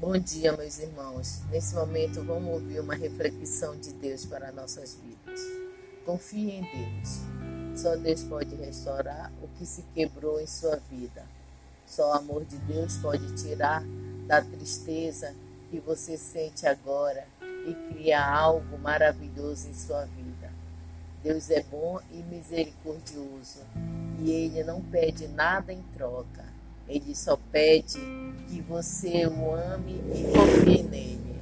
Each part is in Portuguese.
Bom dia, meus irmãos. Nesse momento, vamos ouvir uma reflexão de Deus para nossas vidas. Confie em Deus. Só Deus pode restaurar o que se quebrou em sua vida. Só o amor de Deus pode tirar da tristeza que você sente agora e criar algo maravilhoso em sua vida. Deus é bom e misericordioso e Ele não pede nada em troca. Ele só pede que você o ame e confie nele.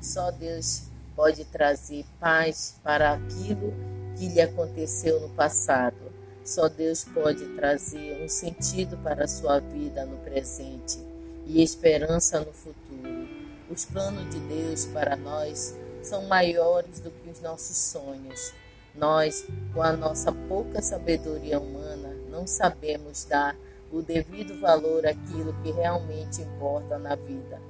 Só Deus pode trazer paz para aquilo que lhe aconteceu no passado. Só Deus pode trazer um sentido para a sua vida no presente e esperança no futuro. Os planos de Deus para nós são maiores do que os nossos sonhos. Nós, com a nossa pouca sabedoria humana, não sabemos dar o devido valor àquilo que realmente importa na vida.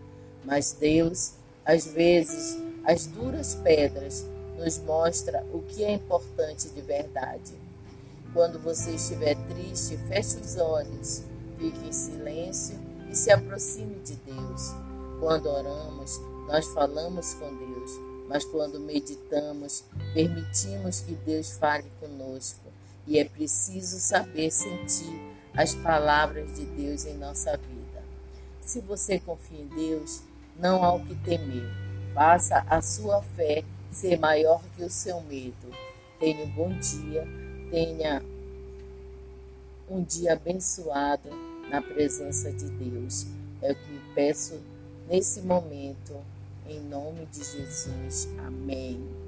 Mas Deus, às vezes, as duras pedras, nos mostra o que é importante de verdade. Quando você estiver triste, feche os olhos, fique em silêncio e se aproxime de Deus. Quando oramos, nós falamos com Deus, mas quando meditamos, permitimos que Deus fale conosco. E é preciso saber sentir as palavras de Deus em nossa vida. Se você confia em Deus, não há o que temer. Faça a sua fé ser maior que o seu medo. Tenha um bom dia, tenha um dia abençoado na presença de Deus. É o que peço nesse momento, em nome de Jesus. Amém.